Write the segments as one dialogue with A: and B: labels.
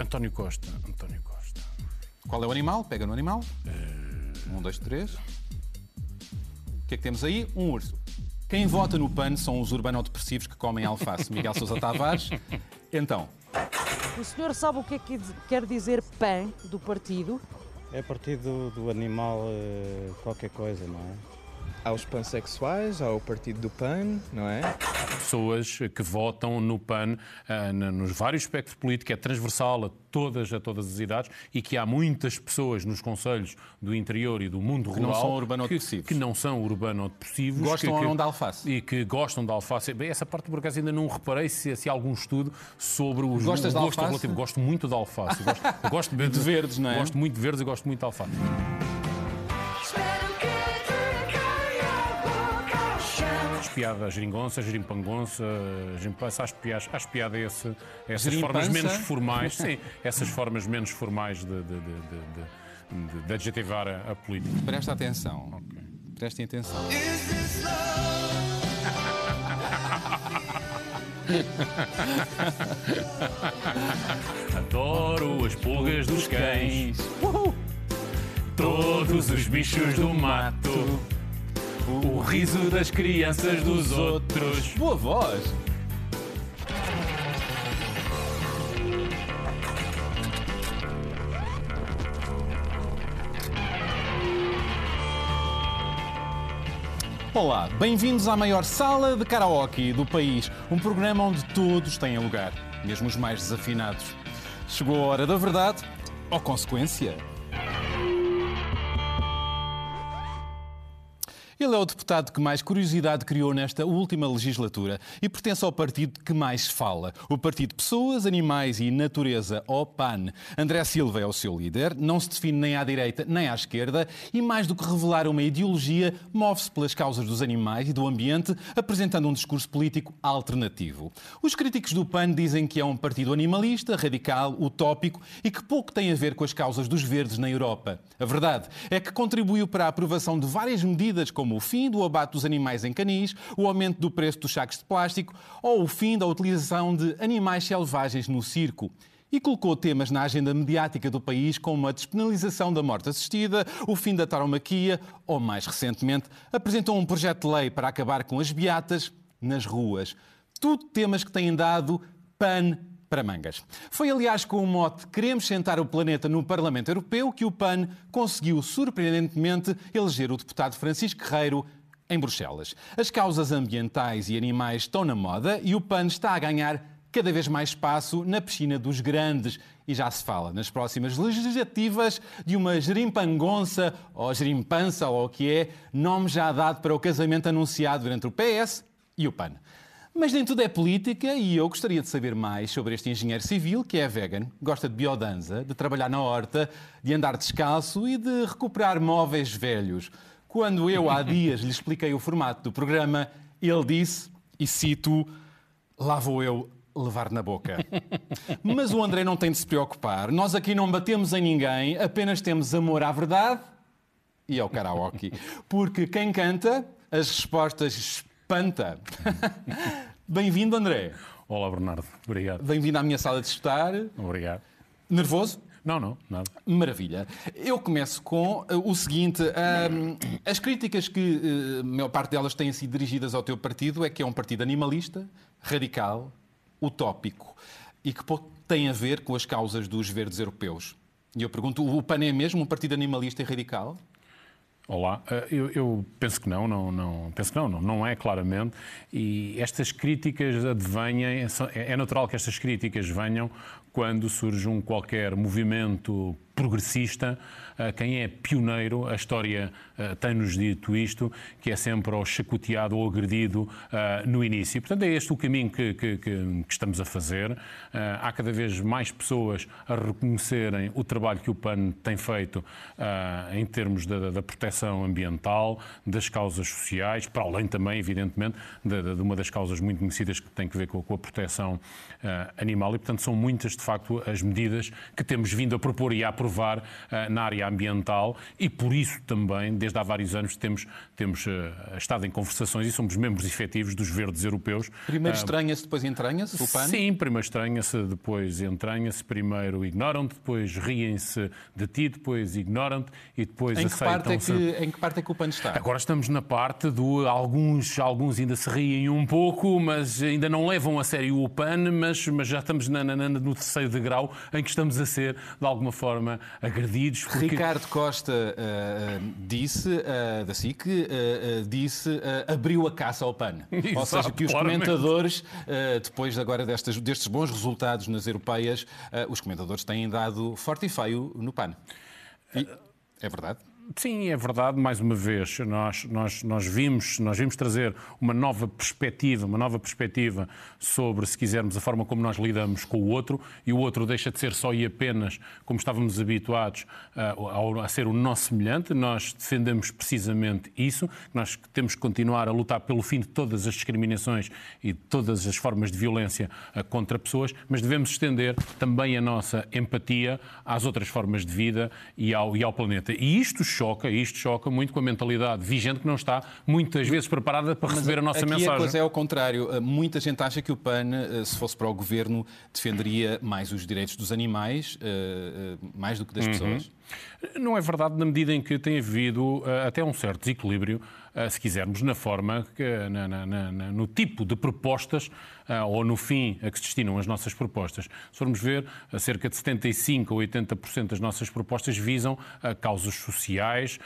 A: António Costa. António Costa.
B: Qual é o animal? Pega no animal. Um, dois, três. O que é que temos aí? Um urso. Quem vota no PAN são os urbanodepressivos que comem alface. Miguel Sousa Tavares. Então,
C: O senhor sabe o que é que quer dizer PAN do partido?
D: É partido do animal eh, qualquer coisa, não é?
E: Há os pansexuais, há o partido do PAN, não é?
A: Pessoas que votam no PAN ah, na- nos vários espectros políticos, é transversal a todas, a todas as idades e que há muitas pessoas nos conselhos do interior e do mundo
B: Que não
A: rural
B: são urbanodepressivos.
A: que, que não são urbanodepressivos.
B: Gostam
A: que,
B: ou não de alface?
A: E que gostam de alface. Bem, essa parte por acaso ainda não reparei se, se há algum estudo sobre os
B: Gostas
A: gosto
B: alface?
A: relativo. Gosto muito de alface. Gosto, gosto de,
B: De verdes, não é?
A: Gosto muito de verdes e gosto muito de alface. Espiada a geringonça, gerimpangonça, gerimpança, acho piada, acho piada esse, essas
B: Gerimpança?
A: formas menos formais, sim, essas formas menos formais de, de, de, de, de- de- de adjetivar a, a política.
B: presta atenção. Prestem atenção.
A: Adoro as pulgas dos cães, todos os bichos do mato, o riso das crianças dos outros.
B: Boa voz! Olá, bem-vindos à maior sala de karaoke do país, um programa onde todos têm lugar, mesmo os mais desafinados. Chegou a hora da verdade ou consequência? Ele é o deputado que mais curiosidade criou nesta última legislatura e pertence ao partido que mais fala, o Partido Pessoas, Animais e Natureza, o PAN. André Silva é o seu líder, não se define nem à direita nem à esquerda e, mais do que revelar uma ideologia, move-se pelas causas dos animais e do ambiente, apresentando um discurso político alternativo. Os críticos do PAN dizem que é um partido animalista, radical, utópico e que pouco tem a ver com as causas dos verdes na Europa. A verdade é que contribuiu para a aprovação de várias medidas, como o fim do abate dos animais em canis, o aumento do preço dos sacos de plástico ou o fim da utilização de animais selvagens no circo. E colocou temas na agenda mediática do país como a despenalização da morte assistida, o fim da tauromaquia ou, mais recentemente, apresentou um projeto de lei para acabar com as beatas nas ruas. Tudo temas que têm dado PAN para mangas. Foi, aliás, com o mote Queremos sentar o planeta no Parlamento Europeu que o PAN conseguiu, surpreendentemente, eleger o deputado Francisco Guerreiro em Bruxelas. As causas ambientais e animais estão na moda e o PAN está a ganhar cada vez mais espaço na piscina dos grandes. E já se fala nas próximas legislativas de uma gerimpangonça ou gerimpança ou o que é, nome já dado para o casamento anunciado entre o PS e o PAN. Mas nem tudo é política e eu gostaria de saber mais sobre este engenheiro civil que é vegan, gosta de biodança, de trabalhar na horta, de andar descalço e de recuperar móveis velhos. Quando eu há dias lhe expliquei o formato do programa, ele disse, e cito, lá vou eu levar na boca. Mas o André não tem de se preocupar. Nós aqui não batemos em ninguém, apenas temos amor à verdade e ao karaoke. Porque quem canta, as respostas espanta. Bem-vindo, André.
A: Olá, Bernardo. Obrigado.
B: Bem-vindo à minha sala de estar.
A: Obrigado.
B: Nervoso?
A: Não, não, nada.
B: Maravilha. Eu começo com uh, o seguinte: ahm, as críticas que uh, a maior parte delas têm sido dirigidas ao teu partido é que é um partido animalista, radical, utópico e que pouco tem a ver com as causas dos verdes europeus. E eu pergunto: o PAN é mesmo um partido animalista e radical?
A: Olá, Eh, eu, eu penso que não, não, não, penso que não, não, não é claramente. E estas críticas advêm, são- é é natural que estas críticas venham quando surge um qualquer movimento progressista. Eh, Quem é pioneiro, a história eh, tem-nos dito isto, que é sempre ou chacoteado ou agredido eh, no início. Portanto, é este o caminho que, que- que- estamos a fazer. Há cada vez mais pessoas a reconhecerem o trabalho que o PAN tem feito em termos da, da proteção ambiental, das causas sociais, para além também, evidentemente, de, de- uma das causas muito conhecidas que tem que ver com, com a proteção animal. E, portanto, são muitas, de facto, as medidas que temos vindo a propor e a aprovar ah, na área ambiental e por isso também, desde há vários anos, temos, temos ah, estado em conversações e somos membros efetivos dos verdes europeus.
B: Primeiro
A: Ah,
B: estranha-se, depois entranha-se o PAN?
A: Sim, primeiro estranha-se, depois entranha-se, primeiro ignoram-te, depois riem-se de ti, depois ignoram-te e depois
B: é
A: aceitam-se.
B: que, em que parte é que o PAN está?
A: Agora estamos na parte do alguns, alguns ainda se riem um pouco, mas ainda não levam a sério o PAN, mas, mas já estamos na- na- no terceiro degrau em que estamos a ser, de alguma forma, agredidos. Porque...
B: Ricardo Costa ah, disse, ah, da SIC, ah, disse, abriu a caça ao PAN. Ou seja, que os
A: claramente.
B: comentadores, depois agora destas, destes bons resultados nas europeias, os comentadores têm dado forte e feio no PAN. E- é verdade?
A: Sim, é verdade. Mais uma vez, nós, nós, nós, vimos, nós vimos trazer uma nova perspectiva, uma nova perspectiva sobre, se quisermos, a forma como nós lidamos com o outro e o outro deixa de ser só e apenas como estávamos habituados ao- a ser o nosso semelhante. Nós defendemos precisamente isso. Nós temos que continuar a lutar pelo fim de todas as discriminações e de todas as formas de violência contra pessoas, mas devemos estender também a nossa empatia às outras formas de vida e ao, e ao planeta. E isto choca, isto choca muito com a mentalidade vigente que não está muitas vezes preparada para receber a nossa
B: Aqui
A: mensagem.
B: a coisa é ao contrário. Uh, Muita gente acha que o PAN, uh, se fosse para o governo, defenderia mais os direitos dos animais, uh, mais do que das
A: Uhum.
B: pessoas.
A: Não é verdade na medida em que tem havido eh, até um certo desequilíbrio, eh, se quisermos, na forma, que, na- na- na- no tipo de propostas eh, ou no fim a que se destinam as nossas propostas. Se formos ver, eh, cerca de 75% ou 80% das nossas propostas visam eh, causas sociais,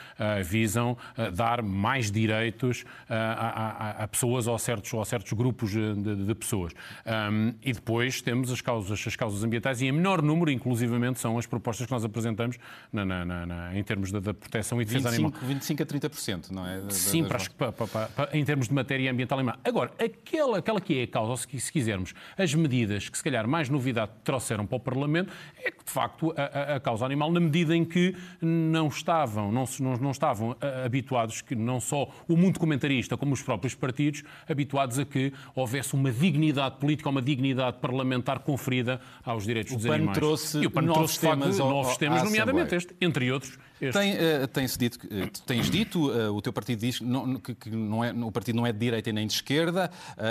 A: visam dar mais direitos a, a- a pessoas ou a certos, ou a certos grupos de, de pessoas. Ahm, e depois temos as causas, as causas ambientais e em menor número, inclusivamente, são as propostas que nós apresentamos na- na- na- em termos da, da proteção e defesa animal.
B: 25, 25 a 30%, não é?
A: Sim, para as- pa- pa- pa- pa- em termos de matéria ambiental animal. Agora, aquela, aquela que é a causa, ou se, se quisermos, as medidas que se calhar mais novidade trouxeram para o Parlamento, é que de facto a, a- a causa animal, na medida em que não estavam, não, não, não estavam habituados, que não só o mundo comentarista, como os próprios partidos, habituados a que houvesse uma dignidade política, uma dignidade parlamentar conferida aos direitos dos
B: PAN
A: animais.
B: trouxe
A: e o PAN
B: novos
A: trouxe, de facto,
B: temas ao-
A: novos temas, nomeadamente este, entre outros. Este.
B: Tem, eh, tem-se dito, que- eh, tens dito, eh, o teu partido diz que, não, que- que não é, o partido não é de direita e nem de esquerda,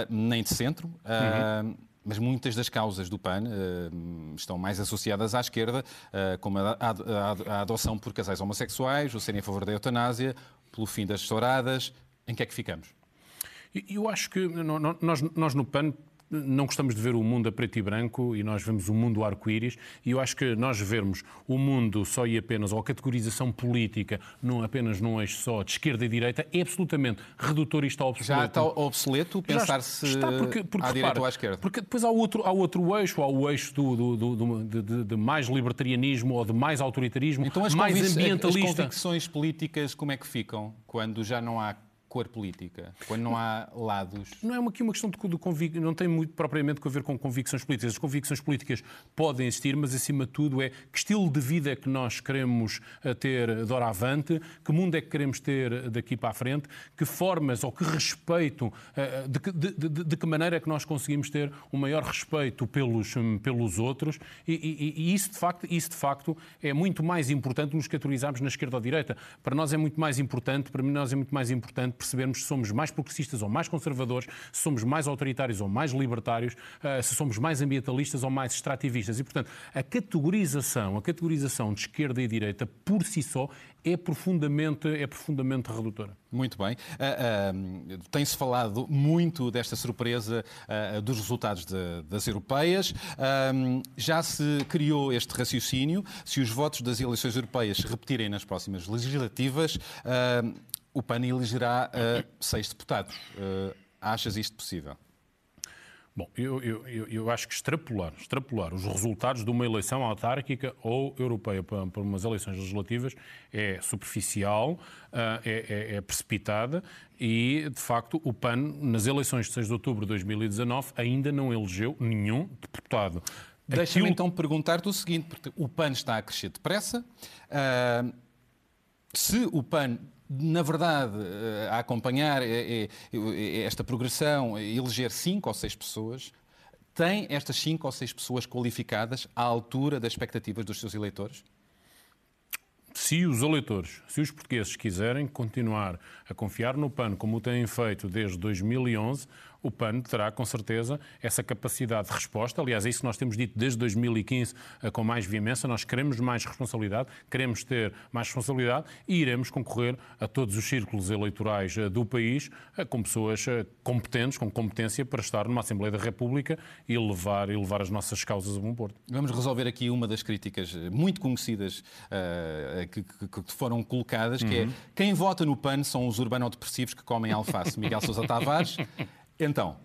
B: nem de centro. Eh, Mas muitas das causas do PAN eh, estão mais associadas à esquerda, eh, como a, a- a- a adoção por casais homossexuais, o serem a favor da eutanásia, pelo fim das touradas. Em que é que ficamos?
A: E- Eu acho que nós, nós no PAN não gostamos de ver o mundo a preto e branco e nós vemos o mundo arco-íris e eu acho que nós vermos o mundo só e apenas, ou a categorização política, não apenas num eixo só de esquerda e direita, é absolutamente redutor e está obsoleto.
B: Já está obsoleto pensar-se
A: está, porque, porque,
B: à direita
A: repara,
B: ou à esquerda?
A: Porque depois há outro, há outro eixo, há o eixo do, do- do- do- de, de- mais libertarianismo ou de mais autoritarismo,
B: Então as,
A: mais
B: convic- as
A: ambientalista.
B: convicções políticas como é que ficam quando já não há cor política, quando não há lados?
A: Não é aqui uma questão de, de convic... não tem muito propriamente a ver com convicções políticas. As convicções políticas podem existir, mas acima de tudo é que estilo de vida é que nós queremos eh, ter de hora avante, que mundo é que queremos ter daqui para a frente, que formas ou que respeito, eh, de, que- de- de- de que maneira é que nós conseguimos ter um maior respeito pelos, hum, pelos outros e, e- e isso, de facto, isso de facto é muito mais importante nos categorizarmos na esquerda ou direita. Para nós é muito mais importante, para mim nós é muito mais importante percebermos se somos mais progressistas ou mais conservadores, se somos mais autoritários ou mais libertários, eh, se somos mais ambientalistas ou mais extrativistas. E, portanto, a categorização, a categorização de esquerda e direita por si só é profundamente, é profundamente redutora.
B: Muito bem. Ah, ah, Tem-se falado muito desta surpresa ah, dos resultados de- das europeias. Já se criou este raciocínio. Se os votos das eleições europeias se repetirem nas próximas legislativas, o PAN elegerá ah, seis deputados. Ah, achas isto possível?
A: Bom, eu, eu, eu, acho que extrapolar, extrapolar os resultados de uma eleição autárquica ou europeia para, para umas eleições legislativas é superficial, ah, é, é- é precipitada e, de facto, o PAN, nas eleições de 6 de outubro de 2019, ainda não elegeu nenhum deputado.
B: Deixa-me então perguntar-te o seguinte, porque o PAN está a crescer depressa. Ah, se o PAN, na verdade, eh, a acompanhar eh, eh, esta progressão, eleger cinco ou seis pessoas, tem estas cinco ou seis pessoas qualificadas à altura das expectativas dos seus eleitores?
A: se os eleitores, se os portugueses quiserem continuar a confiar no PAN como o têm feito desde 2011, o PAN terá com certeza essa capacidade de resposta. Aliás, é isso que nós temos dito desde 2015 eh, com mais veemência. Nós queremos mais responsabilidade, queremos ter mais responsabilidade e iremos concorrer a todos os círculos eleitorais eh, do país eh, com pessoas competentes, com competência para estar numa Assembleia da República e levar, e levar as nossas causas a bom porto.
B: Vamos resolver aqui uma das críticas muito conhecidas eh, que, que- foram colocadas, que é quem vota no PAN são os urbanodepressivos que comem alface. Miguel Sousa Tavares. Então,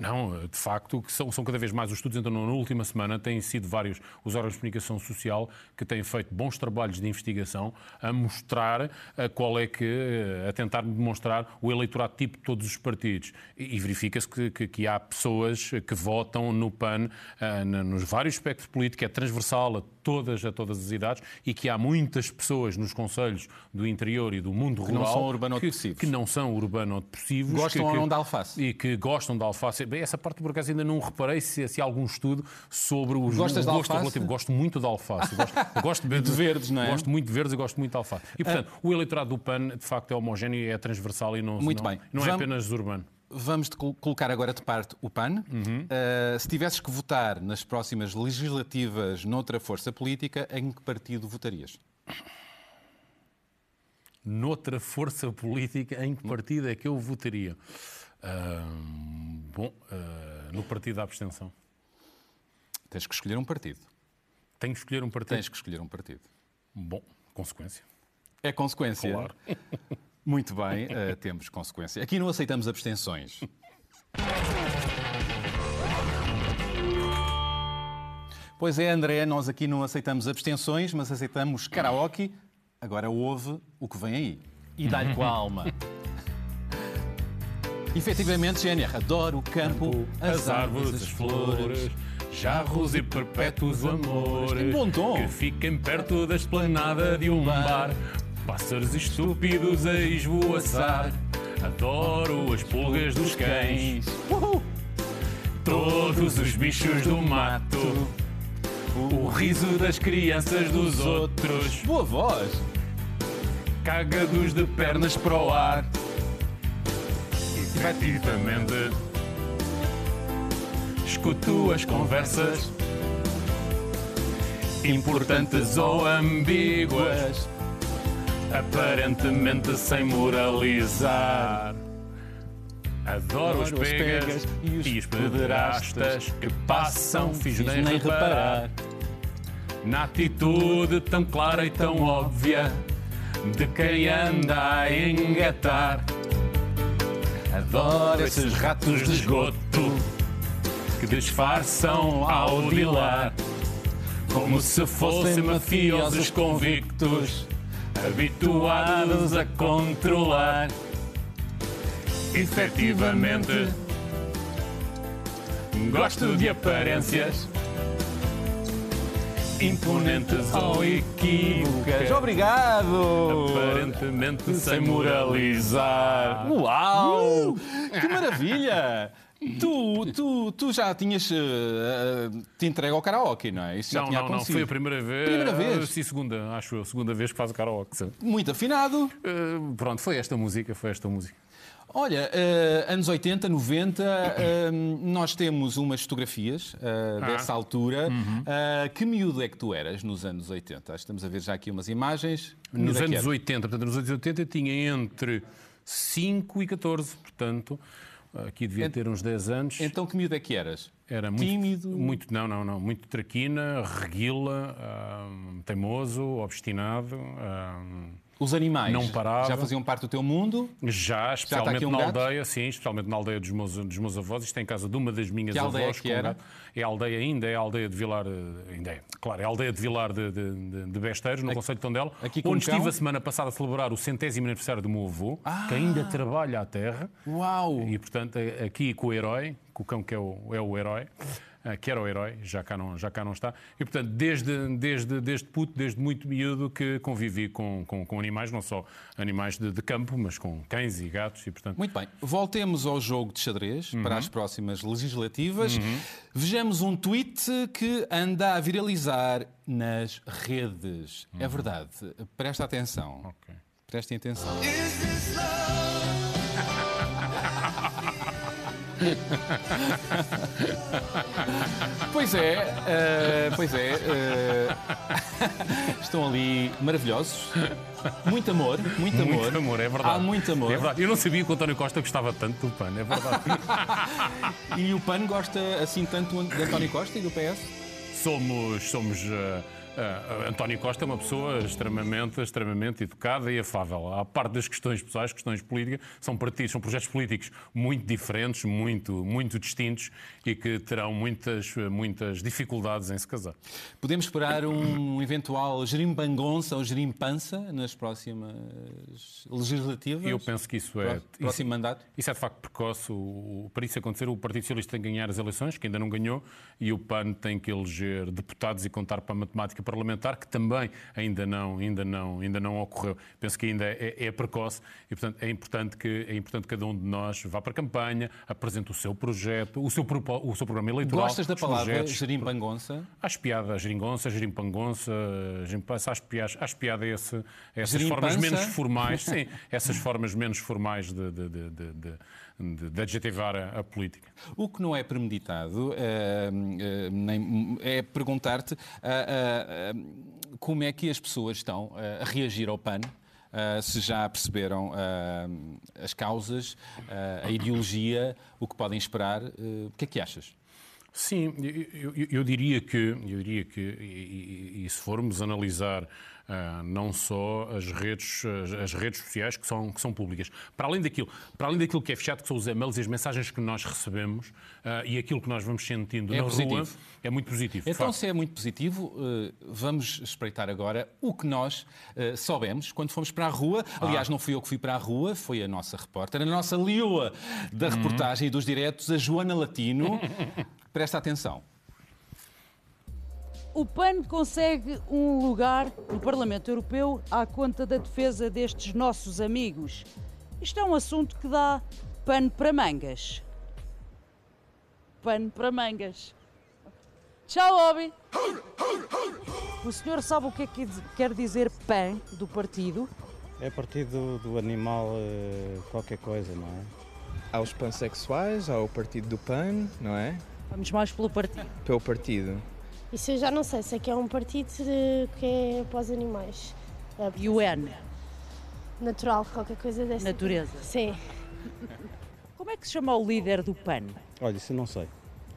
A: Não, de facto, que são, são cada vez mais os estudos. Então, na última semana, têm sido vários os órgãos de comunicação social que têm feito bons trabalhos de investigação a mostrar eh, qual é que, eh, a tentar demonstrar o eleitorado tipo de todos os partidos. E, e verifica-se que, que- que há pessoas que votam no PAN eh, na- nos vários espectros políticos, é transversal a todas, a todas as idades e que há muitas pessoas nos conselhos do interior e do mundo
B: não
A: rural
B: são urbanodepressivos.
A: que, que não são urbanodepressivos.
B: Gostam
A: que-
B: ou
A: que-
B: não de alface?
A: e que gostam de alface. Bem, essa parte por acaso ainda não reparei se, se há algum estudo sobre os
B: Gostas
A: o gosto relativo. Gosto muito de alface. Gosto, gosto de,
B: De verdes, não é?
A: Gosto muito de verdes e gosto muito de alface. E portanto, o eleitorado do PAN de facto é homogéneo e é transversal e não,
B: Muito
A: não,
B: bem.
A: não é
B: Vamos-
A: apenas urbano.
B: vamos colocar agora de parte o PAN. Eh, se tivesses que votar nas próximas legislativas noutra força política, em que partido votarias?
A: Noutra força política, em que partido é que eu votaria? Bom, ah, no partido da abstenção.
B: Tens que escolher um partido.
A: Tenho que escolher um partido.
B: Tens que escolher um partido.
A: Bom, consequência.
B: É consequência.
A: Claro.
B: Muito bem, eh, temos consequência. Aqui não aceitamos abstenções. Pois é, André, nós aqui não aceitamos abstenções, mas aceitamos karaoke. Agora ouve o que vem aí. E dá-lhe com a alma. Efetivamente, GNR, adoro o campo,
A: as árvores, as flores, jarros e perpétuos amores
B: bom tom.
A: que fiquem perto da esplanada de um bar. Pássaros estúpidos a esvoaçar. Adoro as pulgas dos cães,
B: Uhul.
A: todos os bichos do mato, o riso das crianças dos outros,
B: Boa voz!
A: cagados de pernas para o ar. Efetivamente, escuto as conversas, importantes ou ambíguas, aparentemente sem moralizar. Adoro os pegas e os pederastas que passam, fiz nem reparar. Na atitude tão clara e tão óbvia de quem anda a engatar. Adoro esses ratos de esgoto que disfarçam ao dilar, como se fossem mafiosos convictos, habituados a controlar. Efetivamente, gosto de aparências imponentes ou equívocas.
B: Obrigado!
A: Aparentemente sem moralizar.
B: Uau! Que maravilha! Tu, tu, tu já tinhas eh, te entregue ao karaoke, não é? Isso já
A: Não,
B: tinha
A: não, não,
B: acontecido.
A: foi a primeira vez.
B: Primeira vez?
A: Sim, segunda, acho eu, segunda vez que faz o karaoke. sabe?
B: Muito afinado.
A: Eh, pronto, foi esta música, foi esta música.
B: Olha, eh, anos 80, 90, eh, nós temos umas fotografias eh, dessa altura.
A: Uhum.
B: Eh, que miúdo é que tu eras nos anos 80? Estamos a ver já aqui umas imagens.
A: Nos
B: é que
A: anos
B: eras?
A: 80, portanto, nos anos 80 tinha entre 5 e 14, portanto, aqui devia ter uns 10 anos.
B: Então, que miúdo é que eras?
A: Era muito,
B: Tímido?
A: muito não, não, não, muito traquina, reguila, ahm, teimoso, obstinado. ahm,
B: Os animais
A: Não parava.
B: já faziam parte do teu mundo?
A: Já, especialmente
B: aqui um
A: na
B: gato?
A: aldeia, sim, especialmente na aldeia dos meus, dos meus avós. Isto é em casa de uma das minhas
B: Que
A: avós.
B: é que era?
A: gato. É a aldeia ainda, é a aldeia de Vilar, eh, ainda é, claro, é a aldeia de Vilar de, de, de, Besteiros, no Conselho de Tondela,
B: aqui
A: onde
B: um cão?
A: estive a semana passada a celebrar o centésimo aniversário do meu avô, que ainda trabalha à terra.
B: Uau!
A: E, portanto, é- aqui com o herói, com o cão que é o, é o herói. Ah, que era o herói, já cá não, já cá não está. E, portanto, desde, desde, desde puto, desde muito miúdo, que convivi com, com, com animais, não só animais de, de campo, mas com cães e gatos. E, portanto,
B: Muito bem, voltemos ao jogo de xadrez para as próximas legislativas. Vejamos um tweet que anda a viralizar nas redes. É verdade, presta atenção.
A: ok.
B: Prestem atenção. Pois é, eh, pois é. eh, estão ali maravilhosos. Muito amor, muito amor.
A: Muito amor, é verdade.
B: Há muito amor.
A: É verdade. Eu não sabia que o António Costa gostava tanto do PAN, é verdade.
B: E o PAN gosta assim tanto de António Costa e do PS?
A: somos. somos ah, ah, António Costa é uma pessoa extremamente, extremamente educada e afável. À parte das questões pessoais, questões políticas, são partidos, são projetos políticos muito diferentes, muito, muito distintos e que terão muitas, muitas dificuldades em se casar.
B: Podemos esperar um eventual gerimbangonça ou gerimpança nas próximas legislativas?
A: Eu penso que isso é.
B: Pró- Próximo mandato?
A: Isso é de facto precoce. O, o- para isso acontecer, o Partido Socialista tem que ganhar as eleições, que ainda não ganhou, e o PAN tem que eleger deputados e contar para a matemática parlamentar, que também ainda não, ainda não, ainda não ocorreu. Penso que ainda é, é precoce e, portanto, é importante, que, é importante que cada um de nós vá para a campanha, apresente o seu projeto, o seu, o seu programa eleitoral.
B: Gostas da palavra
A: projetos.
B: gerimbangonça?
A: Acho piada a geringonça, gerimpangonça, gerimpança, acho acho piada esse, essas formas menos formais, sim, essas formas menos formais de, de, de, de, de- de- adjetivar a, a política.
B: O que não é premeditado eh, eh, nem- é perguntar-te ah, como é que as pessoas estão eh, a reagir ao PAN. ah, se já perceberam ah, as causas, ah, a ideologia, o que podem esperar, eh, o que é que achas?
A: Sim, eu, eu- eu diria que, eu diria que e, e- e se formos analisar ah, não só as redes, as, as redes sociais que são, que são públicas, para além, daquilo, para além daquilo que é fechado, que são os e-mails e as mensagens que nós recebemos ah, e aquilo que nós vamos sentindo
B: É
A: na
B: positivo.
A: rua, é muito positivo.
B: Então, se é muito positivo, eh, vamos espreitar agora o que nós soubemos quando fomos para a rua. Aliás, não fui eu que fui para a rua, foi a nossa repórter, a nossa lioa da reportagem e dos diretos, a Joana Latino. Presta atenção.
C: O PAN consegue um lugar no Parlamento Europeu à conta da defesa destes nossos amigos. Isto é um assunto que dá pano para mangas. Pano para mangas. Tchau, Obi! O senhor sabe o que é que quer dizer PAN do partido?
D: É partido do animal eh, qualquer coisa, não é?
E: Há os pansexuais, há o partido do PAN, não é?
C: Vamos mais pelo partido.
E: Pelo partido.
F: Isso eu já não sei, sei que é um partido de- que é para os animais. É
C: E o N,
F: natural, qualquer coisa dessa.
C: natureza.
F: Sim.
C: Como é que se chama o líder do PAN?
D: Olha, isso eu não sei.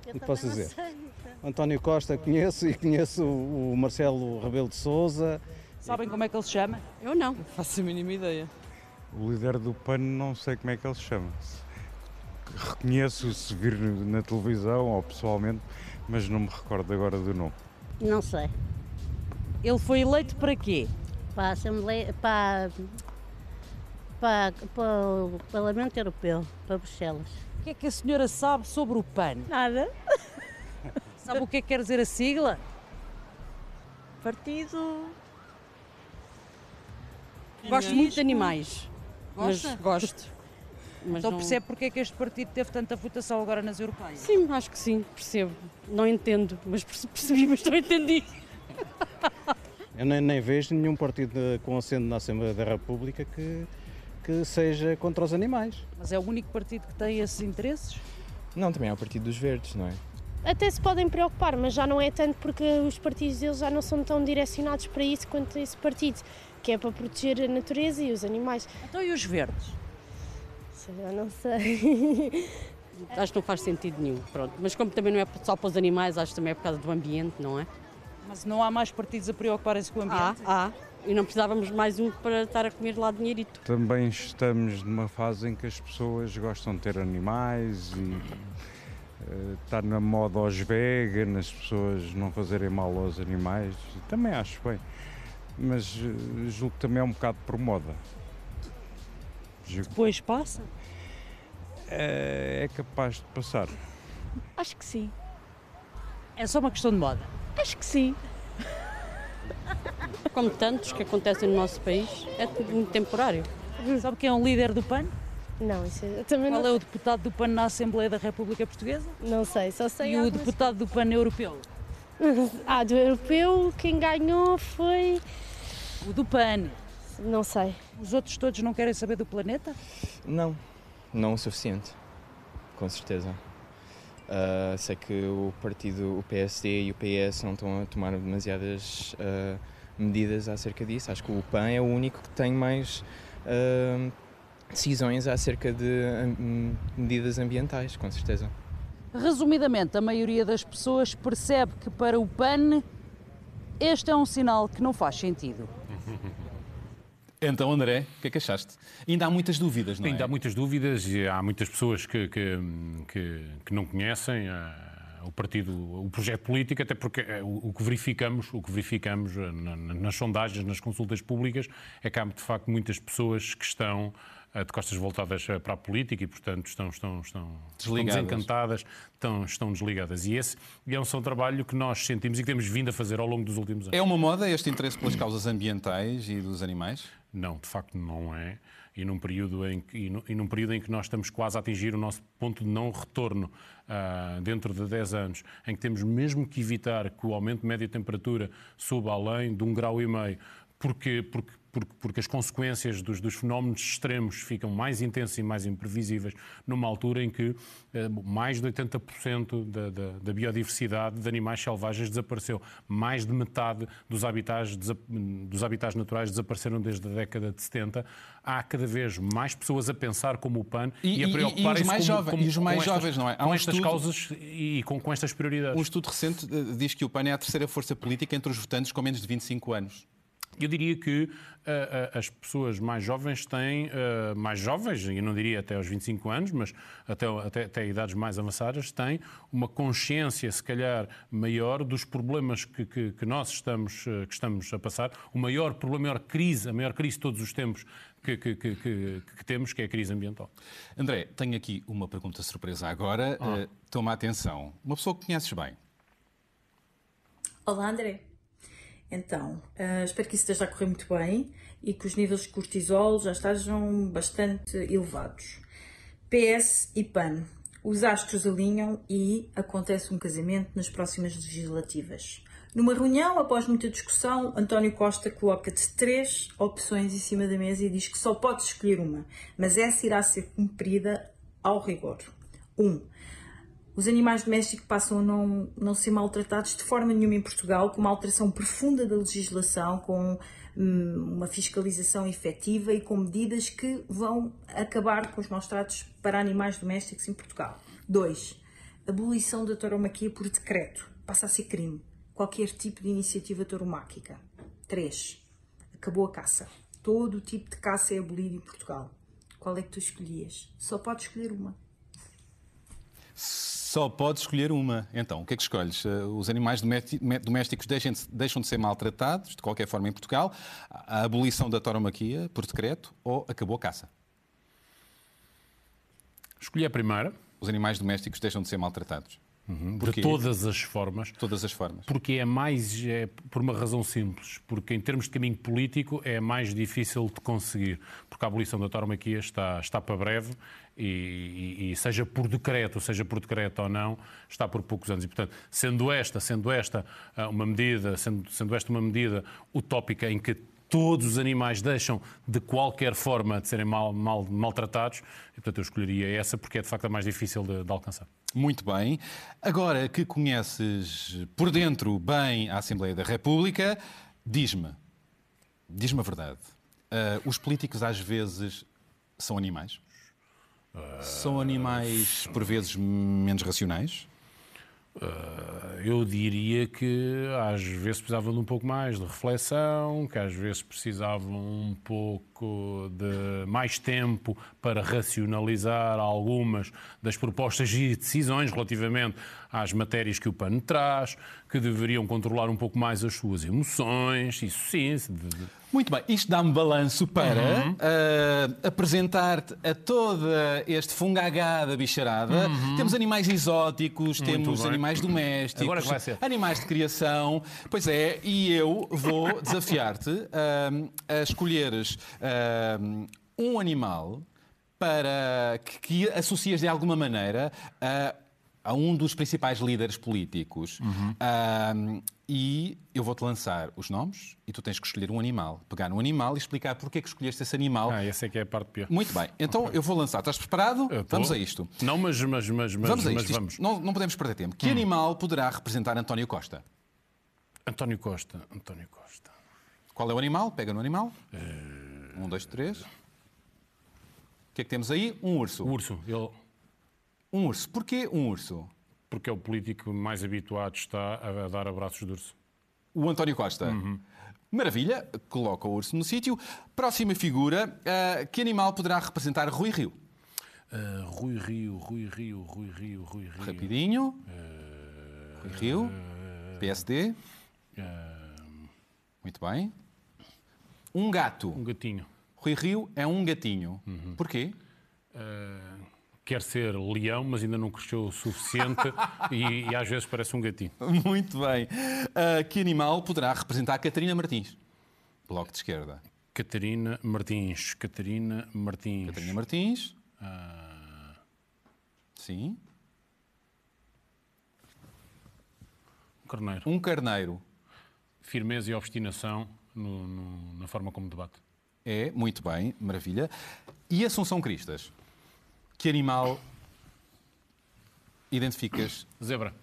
F: Eu
D: Não posso
F: não
D: dizer.
F: sei.
D: António Costa conheço e conheço o Marcelo Rebelo de Souza.
C: Sabem como é que ele se chama?
G: Eu não.
C: Faço a mínima ideia.
H: O líder do PAN não sei como é que ele se chama. Reconheço se vir na televisão ou pessoalmente, mas não me recordo agora do nome.
I: Não sei.
C: Ele foi eleito para quê?
I: Para a Assembleia. Para, para, para o Parlamento Europeu, para Bruxelas.
C: O que é que a senhora sabe sobre o PAN?
I: Nada.
C: Sabe o que é que quer dizer a sigla?
G: Partido. Gosto muito de animais.
C: Gosta?
G: Mas gosto. Mas
C: Então
G: não-
C: percebe porque é que este partido teve tanta votação agora nas europeias?
G: Sim, acho que sim, percebo. Não entendo, mas perce- percebi, mas não entendi.
D: Eu nem, nem vejo nenhum partido com assento na Assembleia da República que, que seja contra os animais.
C: Mas é o único partido que tem esses interesses?
E: Não, também há o partido dos verdes, não é?
F: Até se podem preocupar, mas já não é tanto porque os partidos deles já não são tão direcionados para isso quanto esse partido, que é para proteger a natureza e os animais.
C: Então e os verdes?
F: Eu não sei.
G: Acho que não faz sentido nenhum. Pronto. Mas como também não é só para os animais, acho que também é por causa do ambiente, não é?
C: Mas não há mais partidos a preocuparem-se com o
G: Há,
C: ambiente?
G: há. E não precisávamos mais um para estar a comer lá dinheirito.
H: Também estamos numa fase em que as pessoas gostam de ter animais e eh, está na moda aos vegan, as pessoas não fazerem mal aos animais. Também acho bem. Mas eh, julgo que também é um bocado por moda.
C: Depois passa?
H: é, é capaz de passar.
J: Acho que sim.
C: É só uma questão de moda.
G: Acho que sim. Como tantos que acontecem no nosso país, é tudo muito temporário.
C: Sabe quem é um líder do PAN?
F: Não, isso eu também
C: Qual
F: não,
C: é o deputado do PAN na Assembleia da República Portuguesa?
F: não sei, só sei
C: E o deputado do PAN europeu?
F: Ah, do europeu, quem ganhou foi.
C: O do PAN.
F: Não sei.
C: Os outros todos não querem saber do planeta?
E: Não, não o suficiente, com certeza. Ah, sei que o partido, o PSD e o PS não estão a tomar demasiadas ah, medidas acerca disso. Acho que o PAN é o único que tem mais ah, decisões acerca de hum, medidas ambientais, com certeza.
C: Resumidamente, a maioria das pessoas percebe que para o PAN este é um sinal que não faz sentido.
B: Então, André, o que é que achaste? Ainda há muitas dúvidas, não é?
A: Ainda há muitas dúvidas e há muitas pessoas que, que, que, que não conhecem ah, o partido, o projeto político, até porque eh, o, que verificamos, o que verificamos eh, na- na- nas sondagens, nas consultas públicas, é que há de facto muitas pessoas que estão de costas voltadas ah, para a política e, portanto, estão, estão, estão, estão
B: Desligadas.
A: desencantadas, estão, estão desligadas. E esse é um, só um trabalho que nós sentimos e que temos vindo a fazer ao longo dos últimos anos.
B: É uma moda este interesse pelas causas ambientais e dos animais?
A: Não, de facto não é. E num período em que, e num, período em que nós estamos quase a atingir o nosso ponto de não retorno ah, dentro de 10 anos, em que temos mesmo que evitar que o aumento de média temperatura suba além de um grau e meio, porque, porque, porque, porque as consequências dos, dos fenómenos extremos ficam mais intensas e mais imprevisíveis, numa altura em que eh, mais de 80% da, da, da biodiversidade de animais selvagens desapareceu. Mais de metade dos habitats, dos habitats naturais desapareceram desde a década de 70. Há cada vez mais pessoas a pensar como o PAN
B: E-
A: e, a preocuparem-se como-
B: jovens-
A: como-
B: e os mais
A: com estas-
B: jovens, não é? Há
A: Com
B: um
A: estas
B: estudo-
A: causas e com, com estas prioridades.
B: Um estudo recente eh, diz que o PAN é a terceira força política entre os votantes com menos de 25 anos.
A: Eu diria que ah, ah, as pessoas mais jovens têm, ah, mais jovens, e não diria até aos 25 anos, mas até, até, até idades mais avançadas, têm uma consciência, se calhar, maior dos problemas que, que, que nós estamos, ah, que estamos a passar. O maior problema, a maior crise, a maior crise de todos os tempos que, que, que, que- que temos, que é a crise ambiental.
B: André, tenho aqui uma pergunta surpresa agora. Eh, toma atenção. Uma pessoa que conheces bem.
J: Olá, André. Então, ah, espero que isso esteja a correr muito bem e que os níveis de cortisol já estejam bastante elevados. PS e PAN. Os astros alinham e acontece um casamento nas próximas legislativas. Numa reunião, após muita discussão, António Costa coloca-te três opções em cima da mesa e diz que só podes escolher uma, mas essa irá ser cumprida ao rigor. 1. Um, os animais domésticos passam a não, não ser maltratados de forma nenhuma em Portugal, com uma alteração profunda da legislação, com hum, uma fiscalização efetiva e com medidas que vão acabar com os maus tratos para animais domésticos em Portugal. 2. Abolição da tauromaquia por decreto. Passa a ser crime. Qualquer tipo de iniciativa tauromáquica. 3. Acabou a caça. Todo o tipo de caça é abolido em Portugal. Qual é que tu escolhias? Só podes escolher uma.
B: Só podes escolher uma. Então, o que é que escolhes? Eh, Os animais domésticos deixem de- deixam de ser maltratados, de qualquer forma, em Portugal, a abolição da tauromaquia por decreto ou acabou a caça?
A: Escolhi a primeira.
B: Os animais domésticos deixam de ser maltratados.
A: De
B: Porquê?
A: todas as formas.
B: Todas as formas.
A: Porque é mais, é por uma razão simples, porque em termos de caminho político é mais difícil de conseguir, porque a abolição da tauromaquia está, está para breve e, e- e seja por decreto, seja por decreto ou não, está por poucos anos. E, portanto, sendo esta, sendo esta ah, uma medida, sendo, sendo esta uma medida utópica em que todos os animais deixam de qualquer forma de serem mal, mal, maltratados, e, portanto eu escolheria essa porque é de facto a mais difícil de- de alcançar.
B: Muito bem. Agora que conheces por dentro bem a Assembleia da República, diz-me, diz-me a verdade. ah, os políticos às vezes são animais? São animais por vezes menos racionais?
A: Uh, eu diria que às vezes precisavam de um pouco mais de reflexão, que às vezes precisavam um pouco de mais tempo para racionalizar algumas das propostas e decisões relativamente às matérias que o PAN traz, que deveriam controlar um pouco mais as suas emoções, isso sim.
B: Muito bem, isto dá-me balanço para
A: Uhum.
B: ah, apresentar-te a toda este fungagá da bicharada. Temos animais exóticos,
A: Uhum. Muito
B: temos
A: bem.
B: animais domésticos,
A: Agora vai ser.
B: animais de criação. Pois é, e eu vou desafiar-te ah, a escolheres ah, um animal para que, que associas de alguma maneira a, a um dos principais líderes políticos.
A: Uhum.
B: E eu vou-te lançar os nomes e tu tens que escolher um animal. Pegar um animal e explicar porque é que escolheste esse animal.
A: Ah, essa é que é a parte pior.
B: Muito bem, então eu vou lançar. Estás preparado? Vamos a isto.
A: Não, mas, mas, mas, mas
B: vamos a isto. Isto-
A: vamos.
B: Não, não podemos perder tempo. Que animal poderá representar António Costa?
A: António Costa, António Costa.
B: Qual é o animal? Pega no animal. Um, dois, três. O que é que temos aí? Um urso.
A: O urso, ele,
B: Um urso. Porquê um urso?
A: porque é o político mais habituado está a, dar abraços de urso.
B: O António Costa. Maravilha, coloca o urso no sítio. Próxima figura. ah, que animal poderá representar Rui Rio?
A: Ah, Rui Rio, Rui Rio, Rui Rio, Rui Rio.
B: Rapidinho. Rui Rio. PSD. Muito bem. Um gato.
A: Um gatinho.
B: Rui Rio é um gatinho. Porquê?
A: Ah, quer ser leão, mas ainda não cresceu o suficiente e, e às vezes parece um gatinho.
B: Muito bem. Ah, que animal poderá representar Catarina Martins? Bloco de esquerda.
A: Catarina Martins. Catarina Martins.
B: Catarina Martins.
A: Ah,
B: Sim.
A: um carneiro.
B: Um carneiro.
A: Firmeza e obstinação no- no- na forma como debate.
B: É, muito bem, maravilha. E Assunção Cristas? Que animal identificas?
A: Zebra.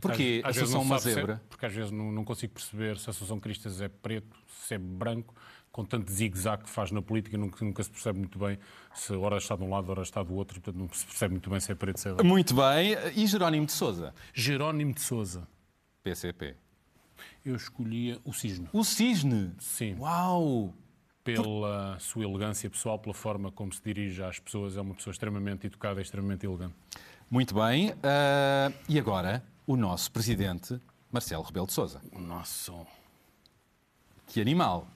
B: Porquê
A: Às- às vezes
B: Assunção
A: não
B: uma
A: é-
B: zebra?
A: porque às vezes não, não consigo perceber se a Assunção Cristas é preto, se é branco, com tanto zigue-zague que faz na política, nunca, nunca se percebe muito bem se ora está de um lado, ora está do outro, e, portanto não se percebe muito bem se é preto, se é branco.
B: Muito bem. E Jerónimo de Souza?
A: Jerónimo de Souza.
B: PCP.
A: Eu escolhia o cisne.
B: O cisne?
A: Sim.
B: Uau!
A: Pela sua elegância pessoal, pela forma como se dirige às pessoas, é uma pessoa extremamente educada e extremamente elegante.
B: Muito bem. Ah, e agora, o nosso presidente, Marcelo Rebelo de Souza.
A: O nosso.
B: Que animal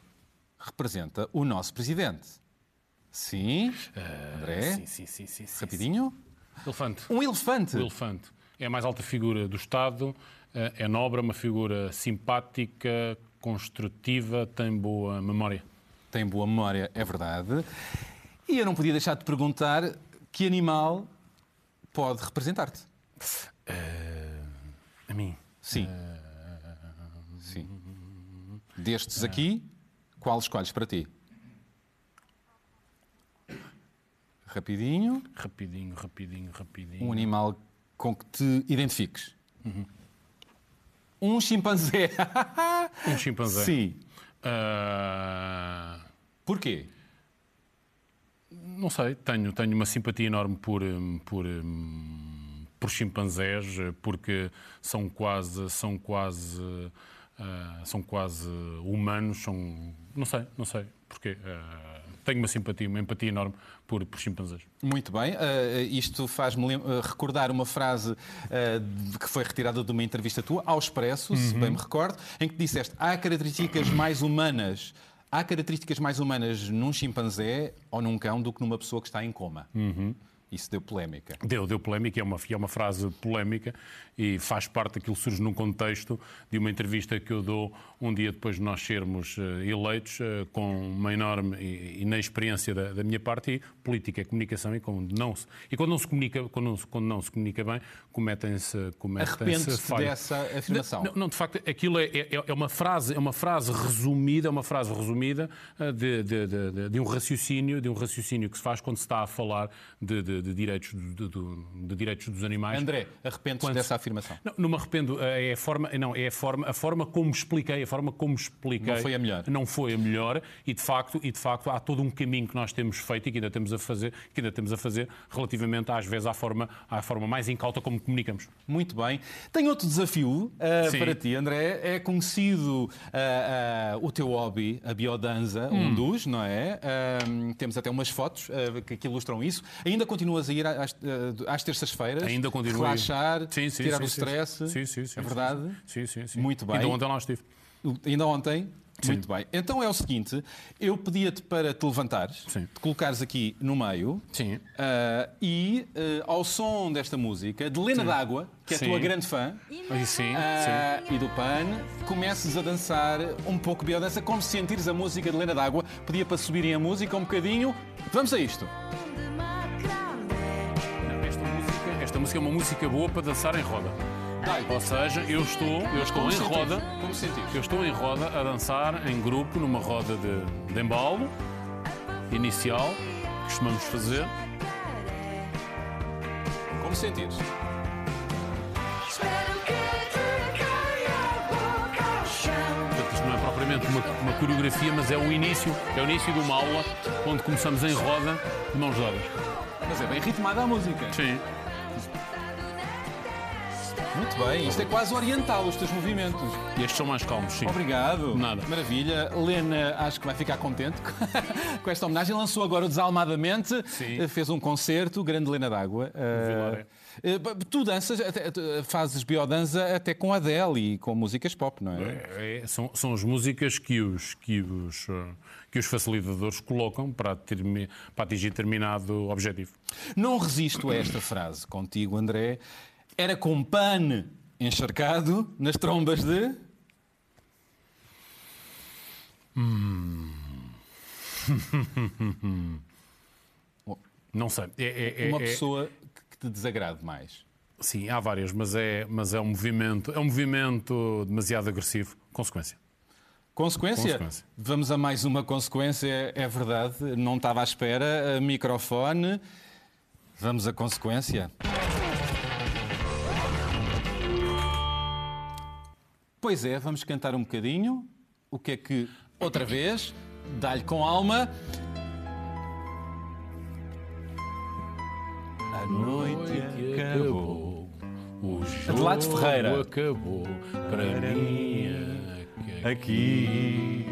B: representa o nosso presidente? Sim. André?
A: Sim, sim, sim, sim, sim.
B: Rapidinho.
A: Elefante.
B: Um elefante.
A: O elefante. É a mais alta figura do Estado, eh, é nobre, é uma figura simpática, construtiva, tem boa memória.
B: Tem boa memória, é verdade. E eu não podia deixar de perguntar que animal pode representar-te?
A: A mim.
B: Sim. Sim. Destes aqui, qual escolhes para ti? Rapidinho.
A: Rapidinho, rapidinho, rapidinho.
B: Um animal com que te identifiques. Um chimpanzé.
A: Um chimpanzé.
B: Sim.
A: Ah,
B: Porquê?
A: não sei, tenho, tenho uma simpatia enorme por, hum, por, hum, por chimpanzés, porque são quase, são quase, ah, são quase humanos, são, não sei, não sei porquê. Ah, tenho uma simpatia, uma empatia enorme por, por chimpanzés.
B: Muito bem. Uh, isto faz-me uh, recordar uma frase uh, que foi retirada de uma entrevista tua, ao Expresso, se bem me recordo, em que disseste há características mais humanas. Há características mais humanas num chimpanzé ou num cão do que numa pessoa que está em coma. Isso deu polémica.
A: Deu, deu polémica, é uma, é uma frase polémica e faz parte daquilo que surge num contexto de uma entrevista que eu dou um dia depois de nós sermos eh, eleitos, eh, com uma enorme e, e na experiência da, da minha parte, e política é comunicação e quando não se, e quando não se comunica, quando não, se- quando não se comunica bem, cometem-se cometem
B: Arrependes-te
A: falhas.
B: dessa afirmação?
A: Não, não, de facto, aquilo é, é- é uma frase, é uma frase resumida, é uma frase resumida eh, de, de- de- de- de um raciocínio, de um raciocínio que se faz quando se está a falar de, de- direitos, de, de- direitos dos animais.
B: André, arrependes-te
A: Quando-
B: dessa afirmação?
A: Não, não me arrependo. É a forma, não, é a forma, a forma como expliquei, a forma como expliquei.
B: Não foi a melhor.
A: Não foi a melhor e de facto, e de facto há todo um caminho que nós temos feito e que ainda temos a fazer, que ainda temos a fazer relativamente às vezes à forma, à forma mais incauta como comunicamos.
B: Muito bem. Tenho outro desafio uh, para ti, André. É conhecido uh, uh, o teu hobby, a biodanza,
A: Hum.
B: um dos, não é? Temos até umas fotos que, ilustram isso. Ainda continuas continuas a ir às, eh, às terças-feiras?
A: Ainda continuo.
B: Relaxar,
A: Sim, sim,
B: tirar
A: sim,
B: o
A: sim.
B: stress?
A: Sim, sim, sim,
B: É
A: sim,
B: verdade?
A: Sim, sim, sim.
B: Muito bem.
A: Ainda ontem lá estive.
B: Ainda ontem? Muito bem. Então é o seguinte, eu pedia-te para te levantares, te colocares aqui no meio
A: Sim.
B: ah, e ah, ao som desta música, de Lena
A: Sim.
B: D'Água, que é a
A: Sim.
B: tua grande fã,
A: E sim,
B: ah, e do PAN, comeces a dançar um pouco biodança, como se sentires a música de Lena D'Água. Pedia para subirem a música um bocadinho. Vamos a isto.
A: Música, é uma música boa para dançar em roda. Ou seja, eu estou, eu estou
B: como
A: em roda.
B: Como sentires?
A: Eu estou em roda a dançar em grupo, numa roda de, de embalo inicial, que costumamos fazer.
B: Como sentires?
A: Portanto, isto não é propriamente uma, uma coreografia, mas é o início, é o início de uma aula onde começamos em roda, de mãos dadas.
B: Mas é bem ritmada a música.
A: Sim.
B: Muito bem, isto é quase oriental, os teus movimentos.
A: E estes são mais calmos, sim.
B: Obrigado.
A: Nada.
B: Maravilha. Lena, acho que vai ficar contente com esta homenagem. Lançou agora o Desalmadamente,
A: Sim.
B: Eh, fez um concerto, grande Lena d'Água. Eh, tu danças, fazes biodança até com Adele e com músicas pop, não é?
A: É, é, são, são as músicas que os, que, os, que os facilitadores colocam para, termi- para atingir determinado objetivo.
B: Não resisto a esta frase contigo, André. Era com pan encharcado nas trombas de.
A: Não sei. É, é- é-
B: Uma
A: é-
B: pessoa que te desagrade mais.
A: Sim, há várias, mas é, mas é um movimento, é um movimento demasiado agressivo. Consequência.
B: Consequência?
A: Consequência.
B: Vamos a mais uma consequência, é verdade. Não estava à espera. Microfone. Vamos à consequência. Pois é, vamos cantar um bocadinho. O que é que, outra vez, dá-lhe com alma. A noite acabou.
A: O jogo
B: Ferreira.
A: acabou para mim
B: Aqui,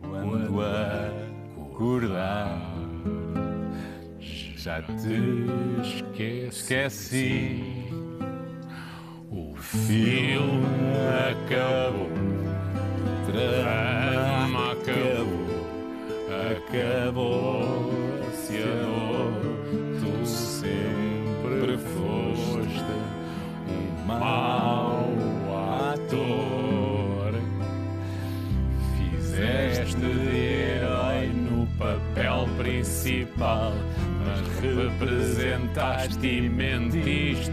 B: quando acordar, já te
A: esqueci.
B: esqueci.
A: Filme acabou. Drama acabou. Acabou-se a dor. Tu sempre foste um mau ator. Fizeste herói no papel principal, mas representaste e mentiste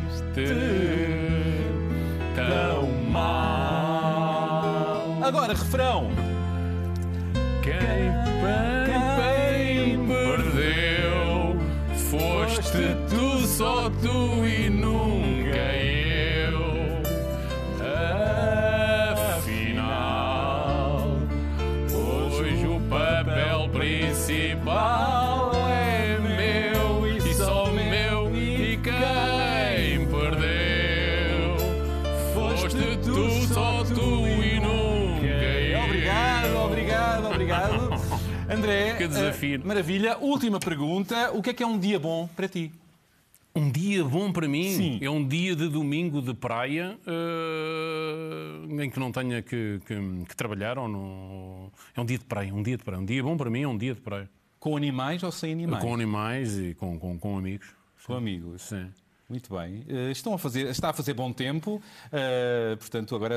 B: refrão.
A: Quem
B: Eh, maravilha. Última pergunta. O que é que é um dia bom para ti?
A: Um dia bom para mim
B: Sim.
A: é um dia de domingo de praia eh, em que não tenha que, que- que trabalhar ou não. É um dia de praia, um dia de praia. Um dia bom para mim é um dia de praia.
B: Com animais ou sem animais?
A: Com animais e com, com, com amigos.
B: Com amigos.
A: Sim.
B: Muito bem. Eh, estão a fazer, está a fazer bom tempo, eh, portanto, agora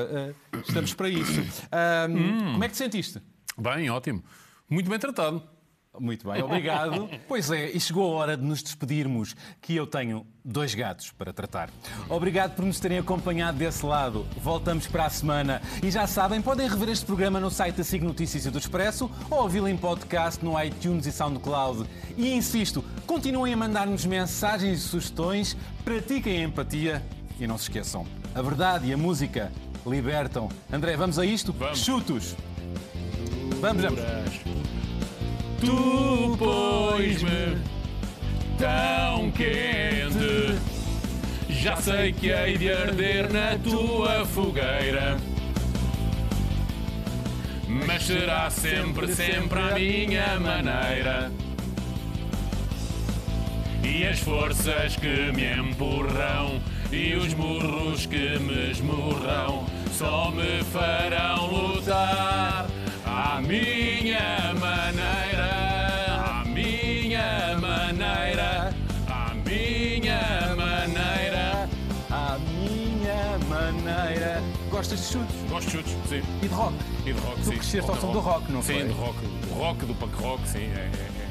B: eh, estamos para isso. Ahm, Como é que te sentiste?
A: Bem, ótimo. Muito bem tratado.
B: Muito bem, obrigado. pois é, e chegou a hora de nos despedirmos, que eu tenho dois gatos para tratar. Obrigado por nos terem acompanhado desse lado. Voltamos para a semana. E já sabem, podem rever este programa no site da SIG Notícias e do Expresso ou ouvi-lo em podcast no iTunes e SoundCloud. E insisto, continuem a mandar-nos mensagens e sugestões, pratiquem a empatia e não se esqueçam, a verdade e a música libertam. André, vamos a isto?
A: Vamos.
B: Chutos! Vamos, vamos!
A: Tu pôs-me tão quente. Já sei que hei de arder na tua fogueira. Mas será sempre, sempre a minha maneira. E as forças que me empurram e os murros que me esmurram só me farão lutar
B: à minha maneira, Gostas de chutes?
A: Gosto de chutes, sim.
B: E de rock?
A: E de rock,
B: Tu
A: sim.
B: cresceste ao som do rock, não
A: sim,
B: foi?
A: do rock. Do rock, do punk rock, sim. É, é-